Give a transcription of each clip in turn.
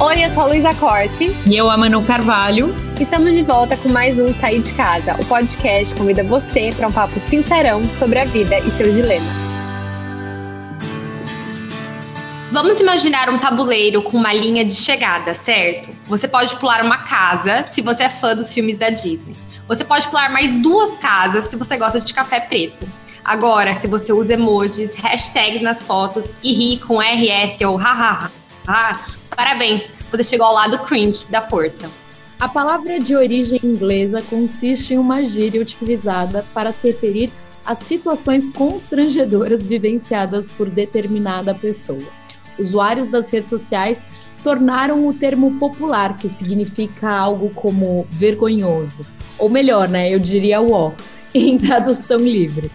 Oi, eu sou a Luísa Corte. E eu, a Manu Carvalho. Estamos de volta com mais um Sair de Casa. O podcast convida você para um papo sincerão sobre a vida e seus dilemas. Vamos imaginar um tabuleiro com uma linha de chegada, certo? Você pode pular uma casa se você é fã dos filmes da Disney. Você pode pular mais duas casas se você gosta de café preto. Agora, se você usa emojis, hashtags nas fotos e ri com RS ou hahaha, parabéns, você chegou ao lado cringe da força. A palavra de origem inglesa consiste em uma gíria utilizada para se referir a situações constrangedoras vivenciadas por determinada pessoa. Usuários das redes sociais tornaram o termo popular, que significa algo como vergonhoso. Ou melhor, né? Eu diria o em tradução livre.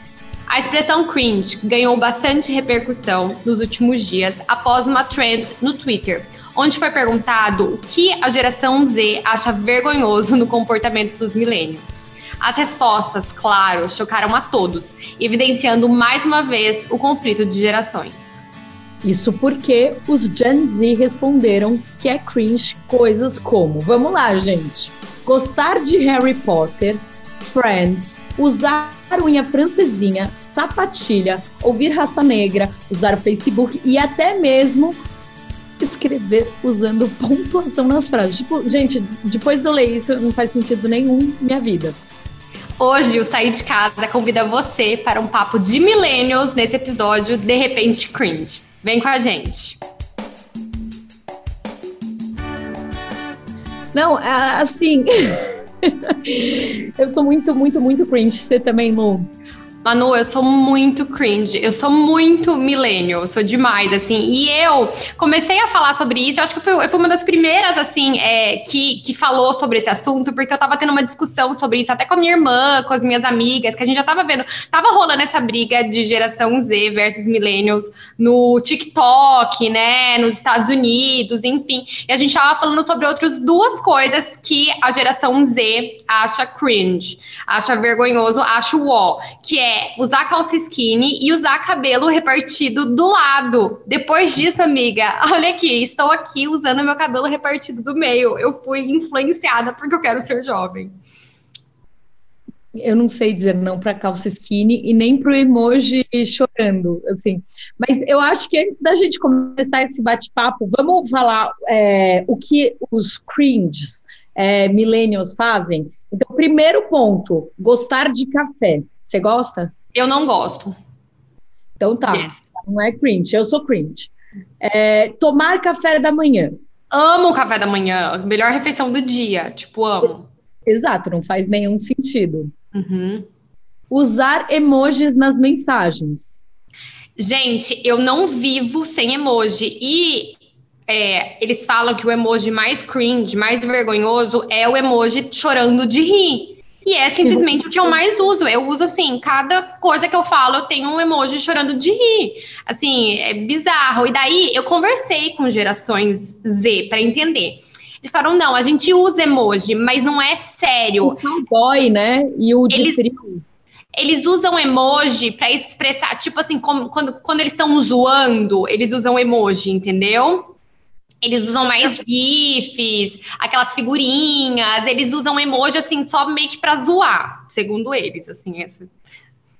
A expressão cringe ganhou bastante repercussão nos últimos dias após uma trend no Twitter, onde foi perguntado o que a geração Z acha vergonhoso no comportamento dos milênios. As respostas, claro, chocaram a todos, evidenciando mais uma vez o conflito de gerações. Isso porque os Gen Z responderam que é cringe coisas como: vamos lá, gente, gostar de Harry Potter, Friends, usar unha francesinha, sapatilha, ouvir raça negra, usar Facebook e até mesmo escrever usando pontuação nas frases. Tipo, gente, depois de eu ler isso, não faz sentido nenhum na minha vida. Hoje, o Sair de Casa convida você para um papo de millennials nesse episódio De Repente Cringe. Vem com a gente. Não, assim. eu sou muito, muito, muito cringe. Você também, Lu? Manu, eu sou muito cringe, eu sou muito millennial, sou demais, assim. E eu comecei a falar sobre isso, eu acho que eu fui, eu fui uma das primeiras, assim, é, que, que falou sobre esse assunto, porque eu tava tendo uma discussão sobre isso, até com a minha irmã, com as minhas amigas, que a gente já tava vendo, tava rolando essa briga de geração Z versus millennials no TikTok, né, nos Estados Unidos, enfim. E a gente tava falando sobre outras duas coisas que a geração Z acha cringe, acha vergonhoso, acha uó, que é é usar calça skinny e usar cabelo repartido do lado. Depois disso, amiga, olha aqui, estou aqui usando meu cabelo repartido do meio. Eu fui influenciada porque eu quero ser jovem. Eu não sei dizer não para calça skinny e nem para o emoji chorando, assim. Mas eu acho que antes da gente começar esse bate-papo, vamos falar é, o que os cringes é, millennials fazem. Então, primeiro ponto, gostar de café. Você gosta? Eu não gosto. Então tá. É. Não é cringe, eu sou cringe. É, tomar café da manhã. Amo o café da manhã, melhor refeição do dia. Tipo, amo. Exato, não faz nenhum sentido. Uhum. Usar emojis nas mensagens. Gente, eu não vivo sem emoji. E é, eles falam que o emoji mais cringe, mais vergonhoso, é o emoji chorando de rir. E é simplesmente o que eu mais uso. Eu uso assim, cada coisa que eu falo, eu tenho um emoji chorando de rir. Assim, é bizarro. E daí eu conversei com gerações Z para entender. Eles falaram: não, a gente usa emoji, mas não é sério. O cowboy, né? E o de eles, frio. Eles usam emoji para expressar, tipo assim, como, quando, quando eles estão zoando, eles usam emoji, entendeu? Eles usam mais GIFs, aquelas figurinhas, eles usam emoji assim, só meio que pra zoar, segundo eles, assim. Esse,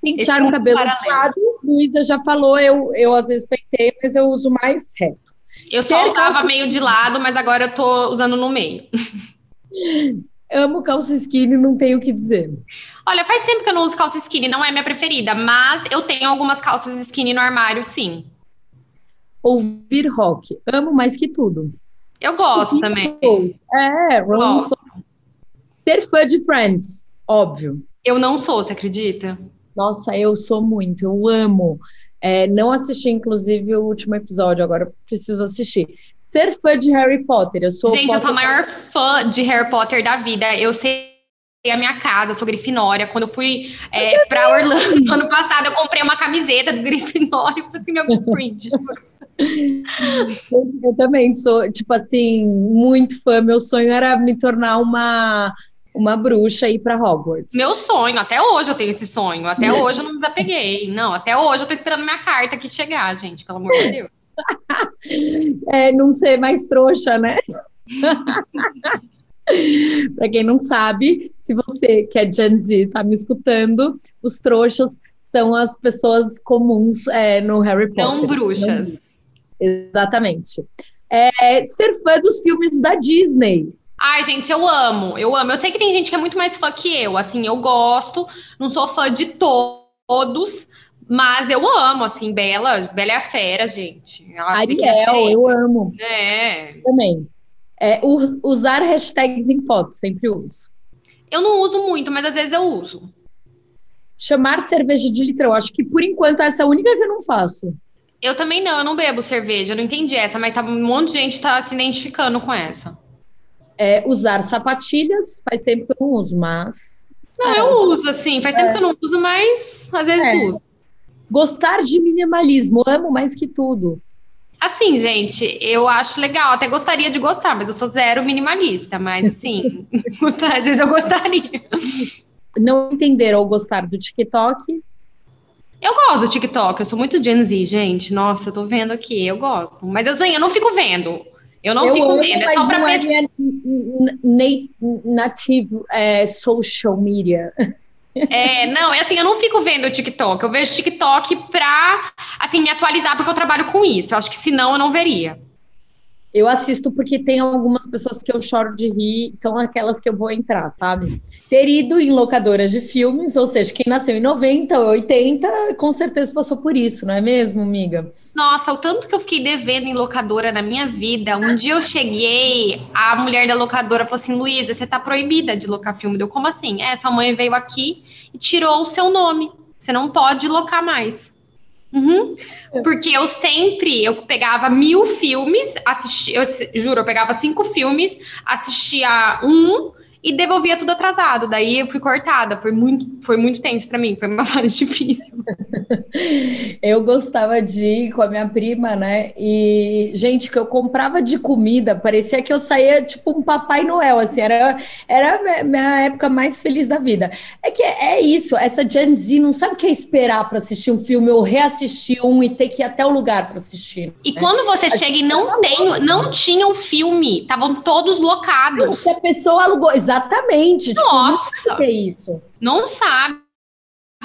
Pentear o cabelo paralelo. de lado, Luísa já falou, eu, eu às vezes pentei, mas eu uso mais reto. Eu só usava meio de lado, mas agora eu tô usando no meio. Amo calça skinny, não tenho o que dizer. Olha, faz tempo que eu não uso calça skinny, não é minha preferida, mas eu tenho algumas calças skinny no armário, sim ouvir rock. Amo mais que tudo. Eu gosto tipo, também. É, Rolling Stone. Ser fã de Friends, óbvio. Eu não sou, você acredita? Nossa, eu sou muito, eu amo. É, não assisti, inclusive, o último episódio, agora preciso assistir. Ser fã de Harry Potter, eu sou. Gente, eu sou a maior fã de Harry Potter da vida. Eu sei a minha casa, eu sou Grifinória. Quando eu fui é, pra Orlando ano passado, eu comprei uma camiseta do Grifinória e falei assim, meu cringe. Eu também sou, tipo assim, muito fã. Meu sonho era me tornar uma, uma bruxa e ir pra Hogwarts. Meu sonho, até hoje eu tenho esse sonho. Até hoje eu não me desapeguei. Não, até hoje eu tô esperando minha carta aqui chegar, gente, pelo amor de Deus. é, não ser mais trouxa, né? Para quem não sabe, se você que é Gen Z tá me escutando, os trouxas são as pessoas comuns é, no Harry Potter. Não bruxas. Não, exatamente. É, ser fã dos filmes da Disney. Ai, gente, eu amo, eu amo. Eu sei que tem gente que é muito mais fã que eu. Assim, eu gosto, não sou fã de todos, mas eu amo, assim, Bela, Bela é a fera, gente. Ela Ariel, eu amo. É. Também. É, usar hashtags em fotos, sempre uso. Eu não uso muito, mas às vezes eu uso. Chamar cerveja de litrão. Acho que por enquanto essa é a única que eu não faço. Eu também não, eu não bebo cerveja, eu não entendi essa, mas tá, um monte de gente tá se identificando com essa. É, usar sapatilhas, faz tempo que eu não uso, mas. Não, é, eu uso, assim, faz é. tempo que eu não uso, mas às vezes é. uso. Gostar de minimalismo, amo mais que tudo. Assim, gente, eu acho legal, até gostaria de gostar, mas eu sou zero minimalista, mas assim, às vezes eu gostaria. Não entender ou gostar do TikTok. Eu gosto do TikTok, eu sou muito Gen Z, gente. Nossa, eu tô vendo aqui, eu gosto. Mas eu, eu não fico vendo. Eu não eu fico amo, vendo, é só pra não ver. É minha native é, social media. É, não, é assim, eu não fico vendo o TikTok. Eu vejo TikTok pra, assim, me atualizar, porque eu trabalho com isso. Eu acho que senão eu não veria. Eu assisto porque tem algumas pessoas que eu choro de rir, são aquelas que eu vou entrar, sabe? Ter ido em locadoras de filmes, ou seja, quem nasceu em 90, 80, com certeza passou por isso, não é mesmo, amiga? Nossa, o tanto que eu fiquei devendo em locadora na minha vida. Um dia eu cheguei, a mulher da locadora falou assim: Luísa, você tá proibida de locar filme. Deu como assim? É, sua mãe veio aqui e tirou o seu nome. Você não pode locar mais. Uhum. Porque eu sempre, eu pegava mil filmes, assisti, eu juro, eu pegava cinco filmes, assistia um, e devolvia tudo atrasado. Daí eu fui cortada. Foi muito, foi muito tenso para mim, foi uma fase difícil. eu gostava de ir com a minha prima, né? E, gente, que eu comprava de comida, parecia que eu saía tipo um Papai Noel, assim, era, era a minha época mais feliz da vida. É que é isso, essa Gen Z não sabe o que é esperar para assistir um filme ou reassistir um e ter que ir até o lugar para assistir. E né? quando você a chega e não tem, não tinha o um filme, estavam todos locados. Se a pessoa alugou, Exatamente. Nossa! Tipo, é isso. Não sabe.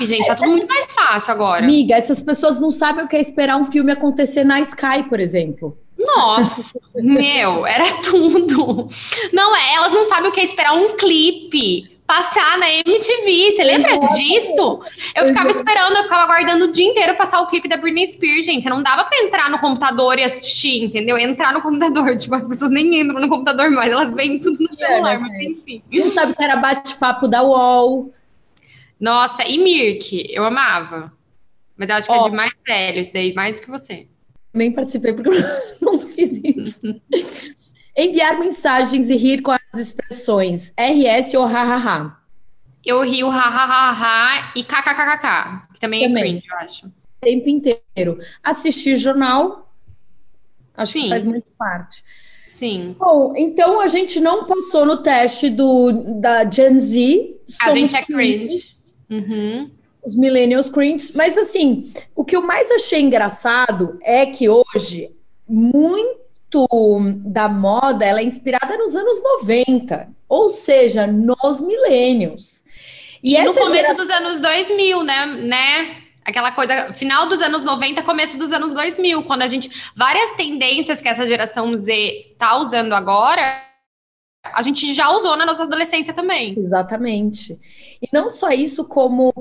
Gente, tá tudo muito mais fácil agora. Amiga, essas pessoas não sabem o que é esperar um filme acontecer na Sky, por exemplo. Nossa, meu, era tudo. Não é, elas não sabem o que é esperar um clipe passar na MTV. Você lembra disso? Eu ficava esperando, eu ficava aguardando o dia inteiro passar o clipe da Britney Spears, gente. Não dava pra entrar no computador e assistir, entendeu? Entrar no computador. Tipo, as pessoas nem entram no computador mais, elas veem tudo no celular, mas enfim. Não sabe que era bate-papo da UOL. Nossa, e Mirk, eu amava. Mas eu acho que oh. é de mais velho, isso daí, mais do que você. Nem participei porque eu não fiz isso. Enviar mensagens e rir com as expressões RS ou hahaha. Eu rio hahaha e kkkk, que também, também, é cringe, eu acho. O tempo inteiro. Assistir jornal, acho Sim. que faz muito parte. Sim. Bom, então a gente não passou no teste do, da Gen Z. A gente é cringe. Uhum. Os millennials cringe. Mas assim, o que eu mais achei engraçado é que hoje, muito da moda ela é inspirada nos anos 90, ou seja, nos milênios. E, e no começo dos anos 2000, né? né? Aquela coisa, final dos anos 90, começo dos anos 2000, quando a gente. Várias tendências que essa geração Z tá usando agora, a gente já usou na nossa adolescência também. Exatamente. E não só isso, como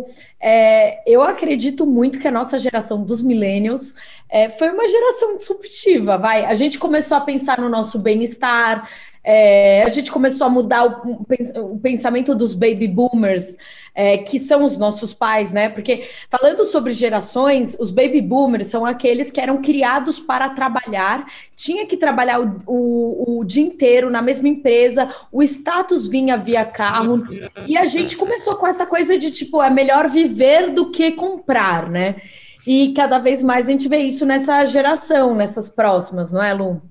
é, eu acredito muito que a nossa geração dos millennials é, foi uma geração disruptiva, vai. A gente começou a pensar no nosso bem-estar, É, a gente começou a mudar o, o pensamento dos baby boomers, é, que são os nossos pais, né? Porque falando sobre gerações, os baby boomers são aqueles que eram criados para trabalhar, tinha que trabalhar o, o, o dia inteiro na mesma empresa, o status vinha via carro, e a gente começou com essa coisa de tipo, é melhor viver do que comprar, né? E cada vez mais a gente vê isso nessa geração, nessas próximas, não é, Lu?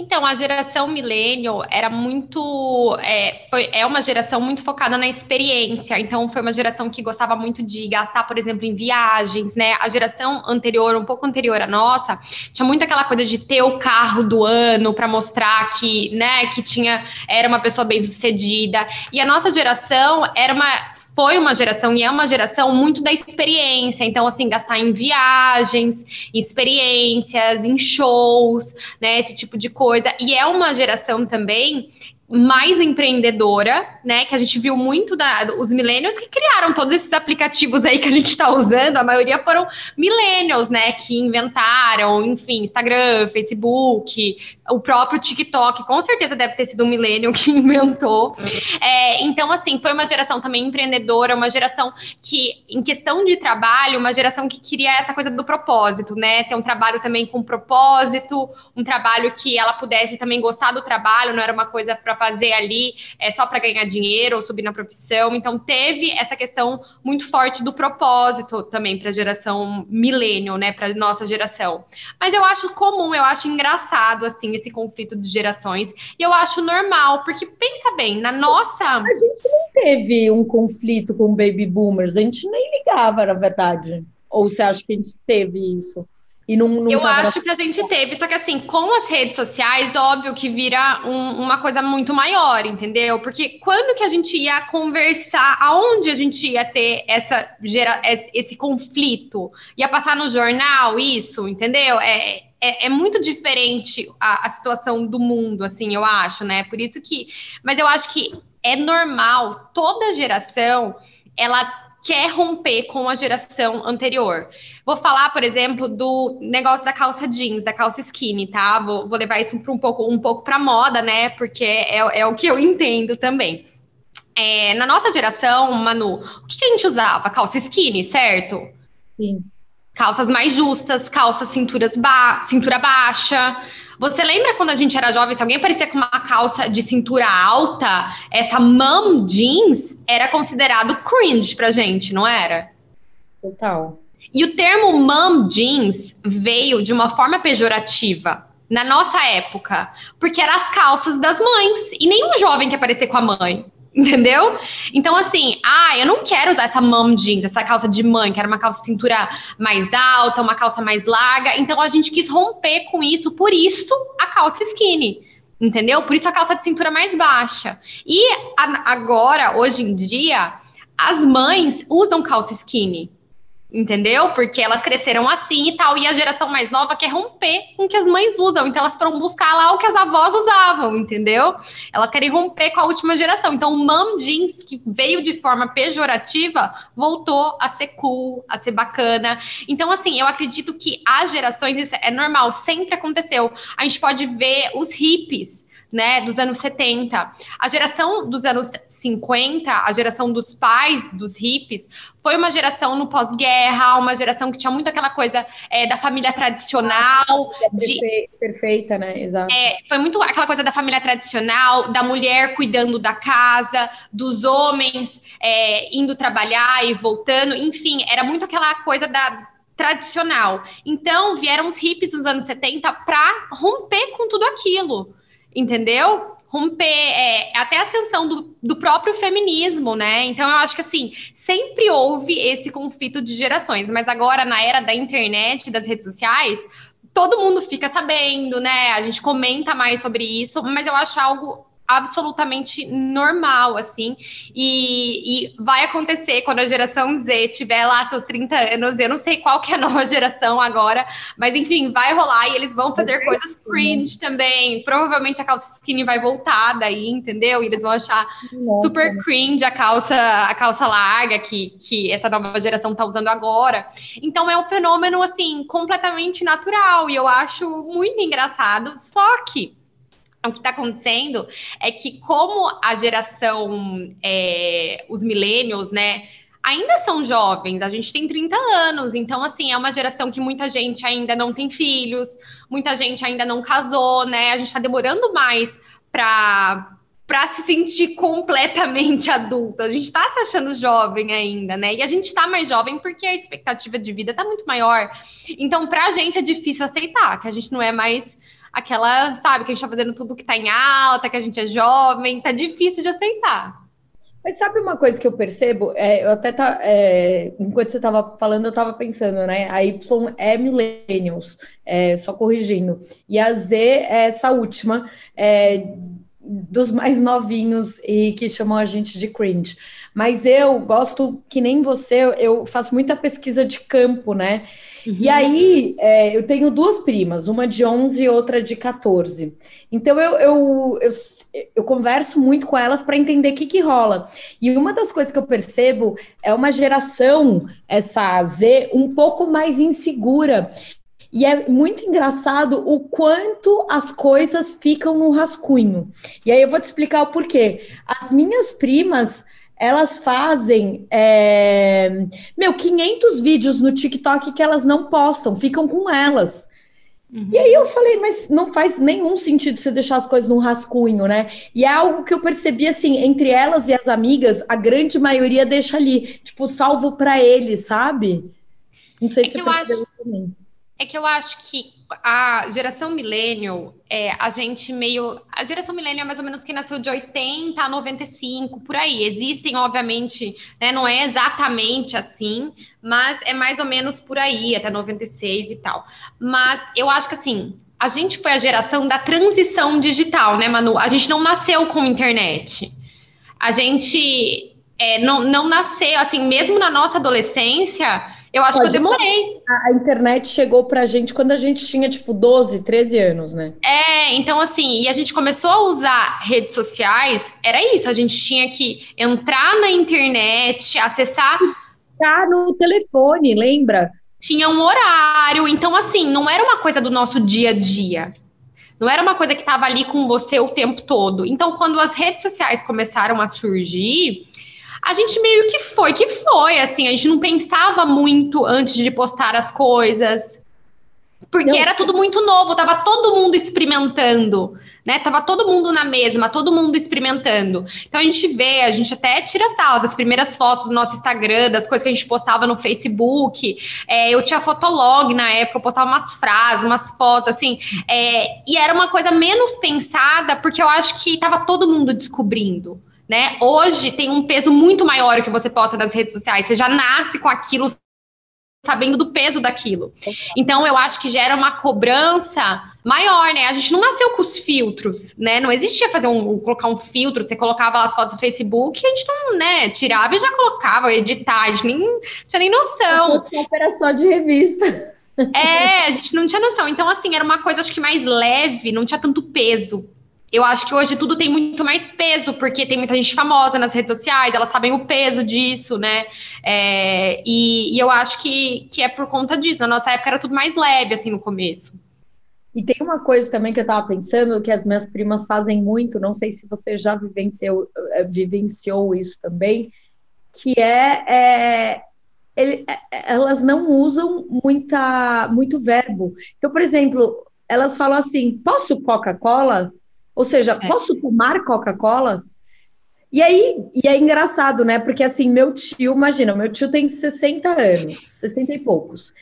Então, a geração millennial era muito. É, foi, é uma geração muito focada na experiência. Então, foi uma geração que gostava muito de gastar, por exemplo, em viagens, né? A geração anterior, um pouco anterior à nossa, tinha muito aquela coisa de ter o carro do ano para mostrar que, né, que tinha, era uma pessoa bem sucedida. E a nossa geração era uma foi uma geração e é uma geração muito da experiência. Então, assim, gastar em viagens, experiências, em shows, né? Esse tipo de coisa. E é uma geração também mais empreendedora, né? Que a gente viu muito da, os millennials que criaram todos esses aplicativos aí que a gente está usando. A maioria foram millennials, né? Que inventaram, enfim, Instagram, Facebook, o próprio TikTok. Com certeza deve ter sido um millennial que inventou. É, então, assim, foi uma geração também empreendedora, uma geração que, em questão de trabalho, uma geração que queria essa coisa do propósito, né? Ter um trabalho também com propósito, um trabalho que ela pudesse também gostar do trabalho, não era uma coisa para fazer ali é, só para ganhar dinheiro ou subir na profissão. Então, teve essa questão muito forte do propósito também para a geração milênio, né? Para nossa geração. Mas eu acho comum, eu acho engraçado, assim, esse conflito de gerações. E eu acho normal, porque pensa bem, na nossa. A gente não teve um conflito com baby boomers, a gente nem ligava, na verdade. Ou você acha que a gente teve isso? E não, não eu acho que a gente teve, só que assim, com as redes sociais, óbvio que vira um, uma coisa muito maior, entendeu? Porque quando que a gente ia conversar, aonde a gente ia ter essa gera, esse conflito? Ia passar no jornal isso, entendeu? É, é, é, muito diferente a, a, situação do mundo, assim, eu acho, né? Por isso que. Mas eu acho que é normal, toda geração, ela quer romper com a geração anterior. Vou falar, por exemplo, do negócio da calça jeans, da calça skinny, tá? Vou, vou levar isso para um pouco um pouco para moda, né? Porque é, é o que eu entendo também. É, na nossa geração, Manu, o que, que a gente usava? Calça skinny, certo? Sim. Calças mais justas, calças cinturas ba cintura baixa. Você lembra quando a gente era jovem, se alguém aparecia com uma calça de cintura alta, essa mom jeans era considerado cringe pra gente, não era? Total. E o termo mom jeans veio de uma forma pejorativa na nossa época, porque eram as calças das mães. E nenhum jovem quer aparecer com a mãe. Entendeu? Então, assim, ah, eu não quero usar essa mom jeans, essa calça de mãe, que era uma calça cintura mais alta, uma calça mais larga. Então, a gente quis romper com isso, por isso a calça skinny. Entendeu? Por isso a calça de cintura mais baixa. E a, agora, hoje em dia, as mães usam calça skinny entendeu? Porque elas cresceram assim e tal, e a geração mais nova quer romper com o que as mães usam, então elas foram buscar lá o que as avós usavam, entendeu? Elas querem romper com a última geração. Então, o mom jeans, que veio de forma pejorativa, voltou a ser cool, a ser bacana. Então, assim, eu acredito que as gerações, é normal, sempre aconteceu. A gente pode ver os hippies, né, dos anos 70. A geração dos anos 50, a geração dos pais dos hippies, foi uma geração no pós-guerra, uma geração que tinha muito aquela coisa é, da família tradicional. É de, perfeita, né? Exato. É, foi muito aquela coisa da família tradicional, da mulher cuidando da casa, dos homens é, indo trabalhar e voltando, enfim, era muito aquela coisa da tradicional. Então, vieram os hippies nos anos 70 para romper com tudo aquilo entendeu? Romper é, até a ascensão do, do próprio feminismo, né? Então eu acho que assim, sempre houve esse conflito de gerações, mas agora, na era da internet, das redes sociais, todo mundo fica sabendo, né? A gente comenta mais sobre isso, mas eu acho algo absolutamente normal, assim, e, e, vai acontecer quando a geração Z tiver lá seus 30 anos, eu não sei qual que é a nova geração agora, mas enfim, vai rolar e eles vão fazer coisas cringe também, provavelmente a calça skinny vai voltar daí, entendeu? E eles vão achar Nossa. super cringe a calça, a calça larga que, que essa nova geração tá usando agora, então é um fenômeno, assim, completamente natural, e eu acho muito engraçado, só que o que está acontecendo é que como a geração, é, os millennials, né, ainda são jovens, a gente tem 30 anos, então assim, é uma geração que muita gente ainda não tem filhos, muita gente ainda não casou, né? A gente está demorando mais para para se sentir completamente adulta. A gente está se achando jovem ainda, né? E a gente está mais jovem porque a expectativa de vida está muito maior. Então, para a gente é difícil aceitar que a gente não é mais aquela, sabe, que a gente está fazendo tudo que está em alta, que a gente é jovem, tá difícil de aceitar. Mas sabe uma coisa que eu percebo? É, eu até tá, é, enquanto você estava falando, eu estava pensando, né? A Y é millennials, é, só corrigindo, e a Z é essa última, é, dos mais novinhos e que chamam a gente de cringe. Mas eu gosto, que nem você, eu faço muita pesquisa de campo, né? Uhum. E aí, é, eu tenho duas primas, uma de 11 e outra de 14. Então, eu, eu, eu, eu converso muito com elas para entender o que, que rola. E uma das coisas que eu percebo é uma geração, essa Z, um pouco mais insegura. E é muito engraçado o quanto as coisas ficam no rascunho. E aí eu vou te explicar o porquê. As minhas primas, elas fazem, é... meu, 500 vídeos no TikTok que elas não postam, ficam com elas. Uhum. E aí eu falei, mas não faz nenhum sentido você deixar as coisas no rascunho, né? E é algo que eu percebi assim, entre elas e as amigas, a grande maioria deixa ali, tipo, salvo para eles, sabe? Não sei é se você percebeu acho... também. É que eu acho que a geração millennial, é, a gente meio. A geração millennial é mais ou menos que nasceu de 80 a 95, por aí. Existem, obviamente, né, não é exatamente assim, mas é mais ou menos por aí, até 96 e tal. Mas eu acho que assim. A gente foi a geração da transição digital, né, Manu? A gente não nasceu com internet. A gente é, não, não nasceu, assim, mesmo na nossa adolescência, eu acho Pode que eu demorei. A, a, internet chegou pra gente quando a gente tinha, tipo, 12, 13 anos, né? É, então assim, e a gente começou a usar redes sociais, era isso, a gente tinha que entrar na internet, acessar. Tá no telefone, lembra? Tinha um horário, então assim, não era uma coisa do nosso dia a dia. Não era uma coisa que estava ali com você o tempo todo. Então, quando as redes sociais começaram a surgir, a gente meio que foi que foi, assim, a gente não pensava muito antes de postar as coisas. Porque não. era tudo muito novo, tava todo mundo experimentando, né? Tava todo mundo na mesma, todo mundo experimentando. Então a gente vê, a gente até tira sal das primeiras fotos do nosso Instagram, das coisas que a gente postava no Facebook. É, eu tinha fotolog na época, eu postava umas frases, umas fotos, assim. É, e era uma coisa menos pensada, porque eu acho que tava todo mundo descobrindo né? Hoje tem um peso muito maior que você posta nas redes sociais. Você já nasce com aquilo sabendo do peso daquilo. Então eu acho que gera uma cobrança maior, né? A gente não nasceu com os filtros, né? Não existia fazer um colocar um filtro, você colocava as fotos no Facebook, a gente não, né, tirava e já colocava, editar, a gente nem tinha nem noção. Era só de revista. É, a gente não tinha noção. Então, assim, era uma coisa acho que mais leve, não tinha tanto peso eu acho que hoje tudo tem muito mais peso, porque tem muita gente famosa nas redes sociais, elas sabem o peso disso, né? É, e, e, eu acho que, que é por conta disso. Na nossa época era tudo mais leve, assim, no começo. E tem uma coisa também que eu tava pensando, que as minhas primas fazem muito, não sei se você já vivenciou, eh, vivenciou isso também, que é, é ele, é, elas não usam muita, muito verbo. Então, por exemplo, elas falam assim: posso Coca-Cola? Ou seja, certo. posso tomar Coca-Cola? E aí, e é engraçado, né? Porque assim, meu tio, imagina, meu tio tem 60 anos, 60 e poucos.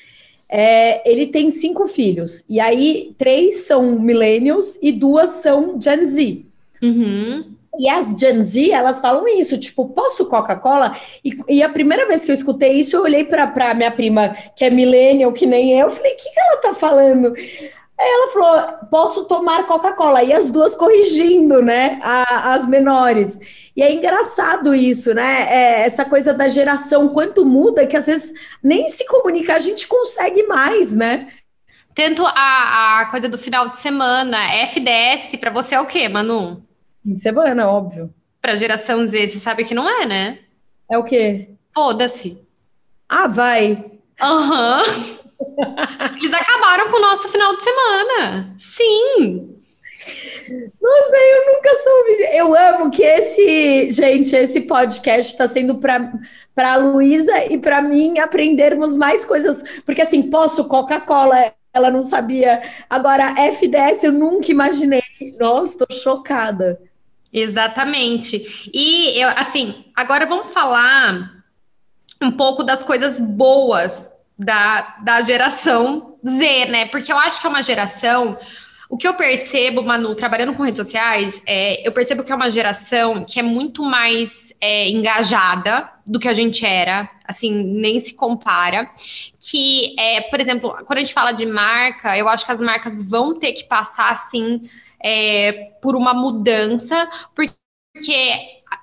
É, ele tem cinco filhos, e aí três são millennials e duas são Gen Z. Uhum. E as Gen Z, elas falam isso, tipo, posso Coca-Cola? E, e, a primeira vez que eu escutei isso, eu olhei para minha prima, que é millennial, que nem eu, falei, o que, que ela tá falando? Aí ela falou: posso tomar Coca-Cola. E as duas corrigindo, né? A, as menores. E é engraçado isso, né? É, essa coisa da geração, quanto muda, que às vezes nem se comunicar a gente consegue mais, né? Tanto a, a coisa do final de semana, FDS, para você é o quê, Manu? Fim de semana, óbvio. Pra geração Z, você sabe que não é, né? É o quê? Foda-se. Ah, vai. Aham. Uhum. Eles acabaram com o nosso final de semana. Sim. Não sei, eu nunca soube. Eu amo que esse, gente, esse podcast está sendo para a Luísa e para mim aprendermos mais coisas. Porque assim, posso Coca-Cola, ela não sabia. Agora, FDS eu nunca imaginei. Nossa, tô chocada. Exatamente. E eu, assim, agora vamos falar um pouco das coisas boas da, da geração Z, né? Porque eu acho que é uma geração. O que eu percebo, Manu, trabalhando com redes sociais, é, eu percebo que é uma geração que é muito mais é, engajada do que a gente era, assim, nem se compara. Que, é, por exemplo, quando a gente fala de marca, eu acho que as marcas vão ter que passar, assim, é, por uma mudança, porque,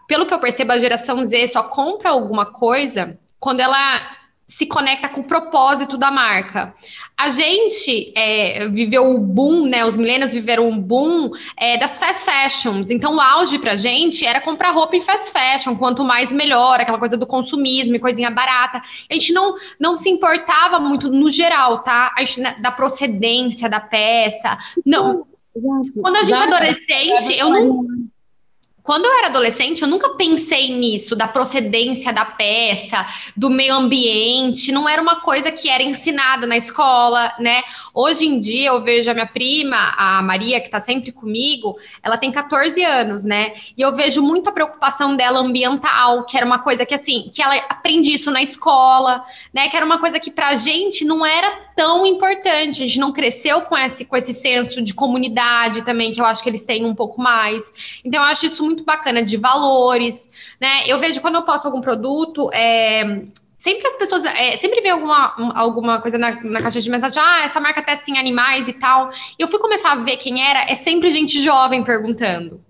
pelo que eu percebo, a geração Z só compra alguma coisa quando ela se conecta com o propósito da marca. A gente é, viveu o boom, né? Os milênios viveram um boom é, das fast fashions. Então, o auge pra gente era comprar roupa em fast fashion, quanto mais melhor, aquela coisa do consumismo, coisinha barata. A gente não, não se importava muito no geral, tá? A gente, né, da procedência da peça. Não. Exato. Quando a gente é adolescente, eu não quando eu era adolescente, eu nunca pensei nisso, da procedência da peça, do meio ambiente, não era uma coisa que era ensinada na escola, né? Hoje em dia eu vejo a minha prima, a Maria, que tá sempre comigo, ela tem 14 anos, né? E eu vejo muita preocupação dela ambiental, que era uma coisa que assim, que ela aprende isso na escola, né? Que era uma coisa que pra gente não era tão importante, a gente não cresceu com esse, com esse senso de comunidade também, que eu acho que eles têm um pouco mais. Então eu acho isso muito bacana de valores, né? Eu vejo quando eu posto algum produto, é, sempre as pessoas, é, sempre vem alguma, alguma coisa na, na, caixa de mensagem, ah, essa marca testa em animais e tal. E eu fui começar a ver quem era, é sempre gente jovem perguntando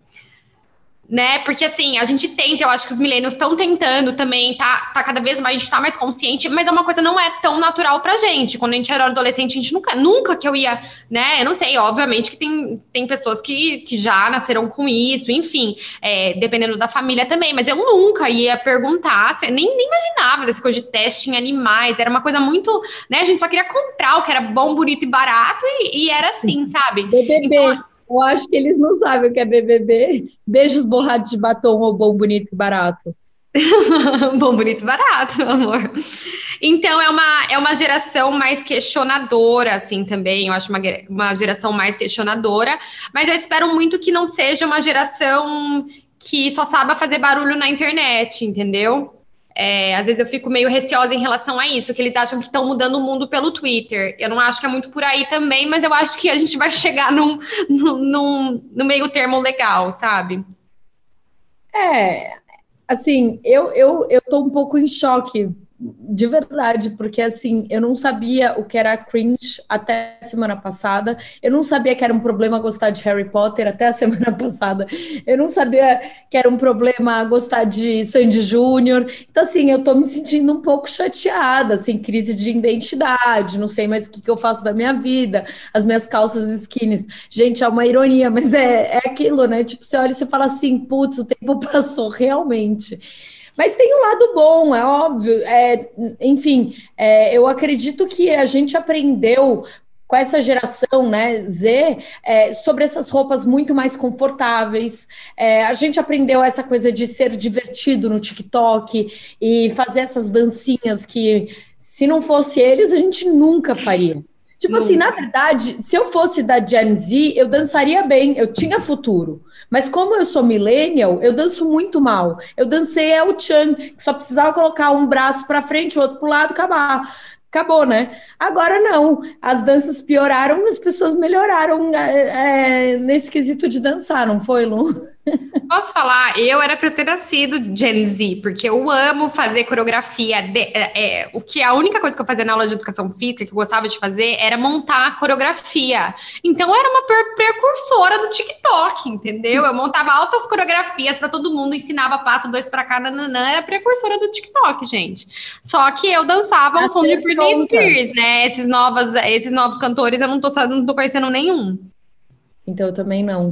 né? Porque assim, a gente tenta, eu acho que os milênios estão tentando também, tá, tá cada vez mais, a gente tá mais consciente, mas é uma coisa não é tão natural pra gente. Quando a gente era adolescente, a gente nunca, nunca que eu ia, né? Eu não sei, obviamente que tem, tem pessoas que, que já nasceram com isso, enfim, é, dependendo da família também, mas eu nunca ia perguntar, nem, nem imaginava dessa coisa de teste em animais, era uma coisa muito, né? A gente só queria comprar o que era bom, bonito e barato, e, e era assim, sabe? BBB. Então, eu acho que eles não sabem o que é BBB. Beijos borrados de batom ou bom, bonito e barato. bom, bonito e barato, amor. Então, é uma, é uma geração mais questionadora, assim, também. Eu acho uma, uma geração mais questionadora. Mas eu espero muito que não seja uma geração que só saiba fazer barulho na internet, entendeu? É, às vezes eu fico meio receosa em relação a isso, que eles acham que estão mudando o mundo pelo Twitter. Eu não acho que é muito por aí também, mas eu acho que a gente vai chegar num, num, num, meio termo legal, sabe? É, assim, eu, eu, eu tô um pouco em choque de verdade, porque assim, eu não sabia o que era cringe até semana passada. Eu não sabia que era um problema gostar de Harry Potter até a semana passada. Eu não sabia que era um problema gostar de Sandy Júnior. Então, assim, eu tô me sentindo um pouco chateada, assim, crise de identidade, não sei mais o que, que eu faço da minha vida, as minhas calças skinnies. Gente, é uma ironia, mas é, é aquilo, né? Tipo, você olha e você fala assim, putz, o tempo passou realmente. Mas tem o um lado bom, é óbvio. É, enfim, é, eu acredito que a gente aprendeu com essa geração né, Z é, sobre essas roupas muito mais confortáveis. É, a gente aprendeu essa coisa de ser divertido no TikTok e fazer essas dancinhas que, se não fosse eles, a gente nunca faria. Tipo assim, na verdade, se eu fosse da Gen Z, eu dançaria bem, eu tinha futuro. Mas como eu sou millennial, eu danço muito mal. Eu dancei El Chan, que só precisava colocar um braço para frente, o outro para o lado, acabar. Acabou, né? Agora não. As danças pioraram, as pessoas melhoraram é, é, nesse quesito de dançar, não foi, Lu? Posso falar? Eu era para ter nascido Gen Z, porque eu amo fazer coreografia. De, é, é, o que a única coisa que eu fazia na aula de educação física, que eu gostava de fazer, era montar coreografia. Então eu era uma precursora do TikTok, entendeu? Eu montava altas coreografias para todo mundo, ensinava passo dois para cada nanã, era precursora do TikTok, gente. Só que eu dançava o som de Britney Spears, né? Esses novos, esses novos cantores eu não tô, não tô conhecendo nenhum. Então eu também não.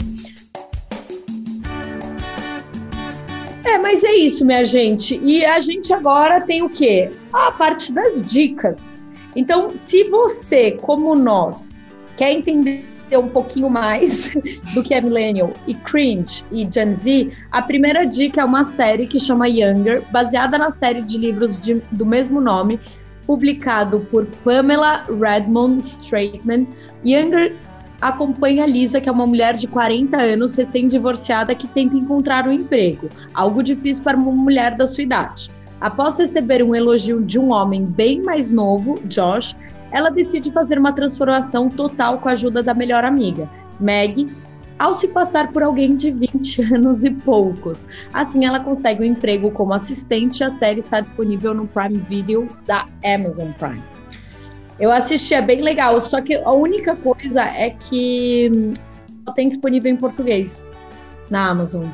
É, mas é isso, minha gente. E a gente agora tem o quê? A parte das dicas. Então, se você, como nós, quer entender um pouquinho mais do que é Millennial e Cringe e Gen Z, a primeira dica é uma série que chama Younger, baseada na série de livros de, do mesmo nome, publicado por Pamela Redmond Straitman. Younger acompanha Lisa, que é uma mulher de 40 anos, recém-divorciada, que tenta encontrar um emprego, algo difícil para uma mulher da sua idade. Após receber um elogio de um homem bem mais novo, Josh, ela decide fazer uma transformação total com a ajuda da melhor amiga, Meg, ao se passar por alguém de 20 anos e poucos. Assim, ela consegue um emprego como assistente. A série está disponível no Prime Video da Amazon Prime. Eu assisti, é bem legal, só que a única coisa é que só tem disponível em português na Amazon.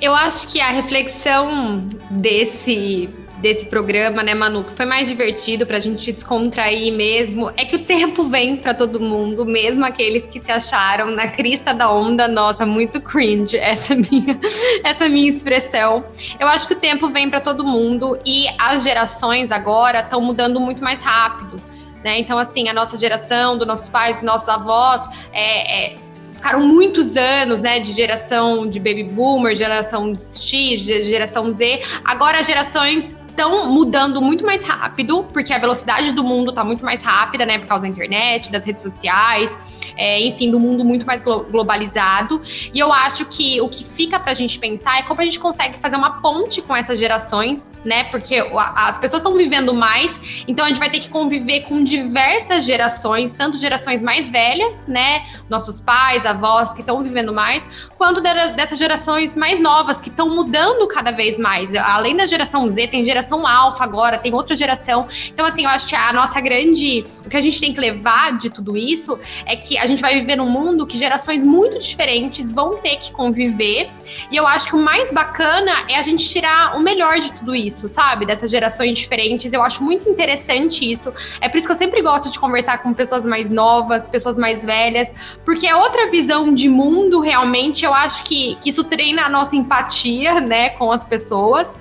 Eu acho que a reflexão desse desse programa, né, Manu, que foi mais divertido pra gente descontrair mesmo, é que o tempo vem para todo mundo, mesmo aqueles que se acharam na crista da onda, nossa, muito cringe essa minha essa minha expressão. Eu acho que o tempo vem para todo mundo e as gerações agora estão mudando muito mais rápido. Né? Então, assim, a nossa geração, dos nossos pais, dos nossos avós, é, é, ficaram muitos anos, né, de geração de baby boomer, geração X, geração Z. Agora gerações estão mudando muito mais rápido, porque a velocidade do mundo está muito mais rápida, né? Por causa da internet, das redes sociais, é, enfim, do mundo muito mais glo globalizado. E eu acho que o que fica para a gente pensar é como a gente consegue fazer uma ponte com essas gerações, né? Porque as pessoas estão vivendo mais, então a gente vai ter que conviver com diversas gerações, tanto gerações mais velhas, né? Nossos pais, avós que estão vivendo mais, quanto dessas gerações mais novas que estão mudando cada vez mais. Além da geração Z, tem geração geração alfa agora, tem outra geração. Então, assim, eu acho que a nossa grande. O que a gente tem que levar de tudo isso é que a gente vai viver num mundo que gerações muito diferentes vão ter que conviver. E eu acho que o mais bacana é a gente tirar o melhor de tudo isso, sabe? Dessas gerações diferentes. Eu acho muito interessante isso. É por isso que eu sempre gosto de conversar com pessoas mais novas, pessoas mais velhas, porque é outra visão de mundo, realmente. Eu acho que, que isso treina a nossa empatia, né, com as pessoas.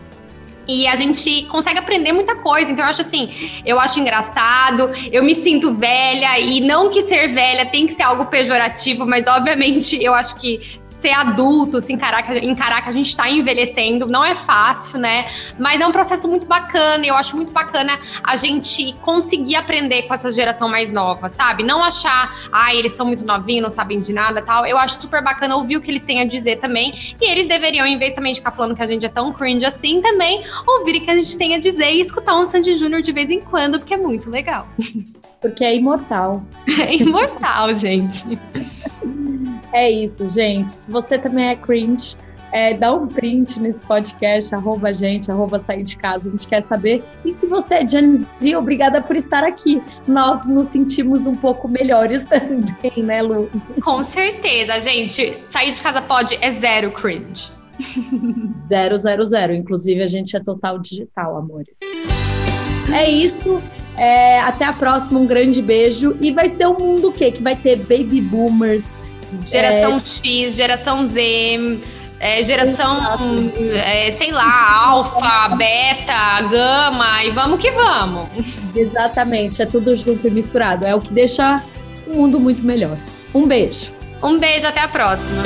E a gente consegue aprender muita coisa. Então, eu acho assim, eu acho engraçado, eu me sinto velha, e não que ser velha tem que ser algo pejorativo, mas obviamente eu acho que ser adulto, se encarar, encarar que a gente está envelhecendo, não é fácil, né? Mas é um processo muito bacana e eu acho muito bacana a gente conseguir aprender com essa geração mais nova, sabe? Não achar, ah, eles são muito novinhos, não sabem de nada tal. Eu acho super bacana ouvir o que eles têm a dizer também. E eles deveriam, em vez também de ficar falando que a gente é tão cringe assim, também ouvir o que a gente tem a dizer e escutar um Sandy Júnior de vez em quando, porque é muito legal. Porque é imortal. É imortal, gente. É isso, gente. Se você também é cringe, é, dá um print nesse podcast, arroba a gente, arroba sair de casa, a gente quer saber. E se você é Gen Z, obrigada por estar aqui. Nós nos sentimos um pouco melhores também, né, Lu? Com certeza, gente. Sair de casa pode é zero cringe. Zero, zero, zero. Inclusive, a gente é total digital, amores. É isso. É, até a próxima. Um grande beijo. E vai ser um mundo o quê? Que vai ter baby boomers, Geração é... X, geração Z, é, geração, é, sei lá, alfa, beta, gama, e vamos que vamos. Exatamente, é tudo junto e misturado. É o que deixa o mundo muito melhor. Um beijo. Um beijo, até a próxima.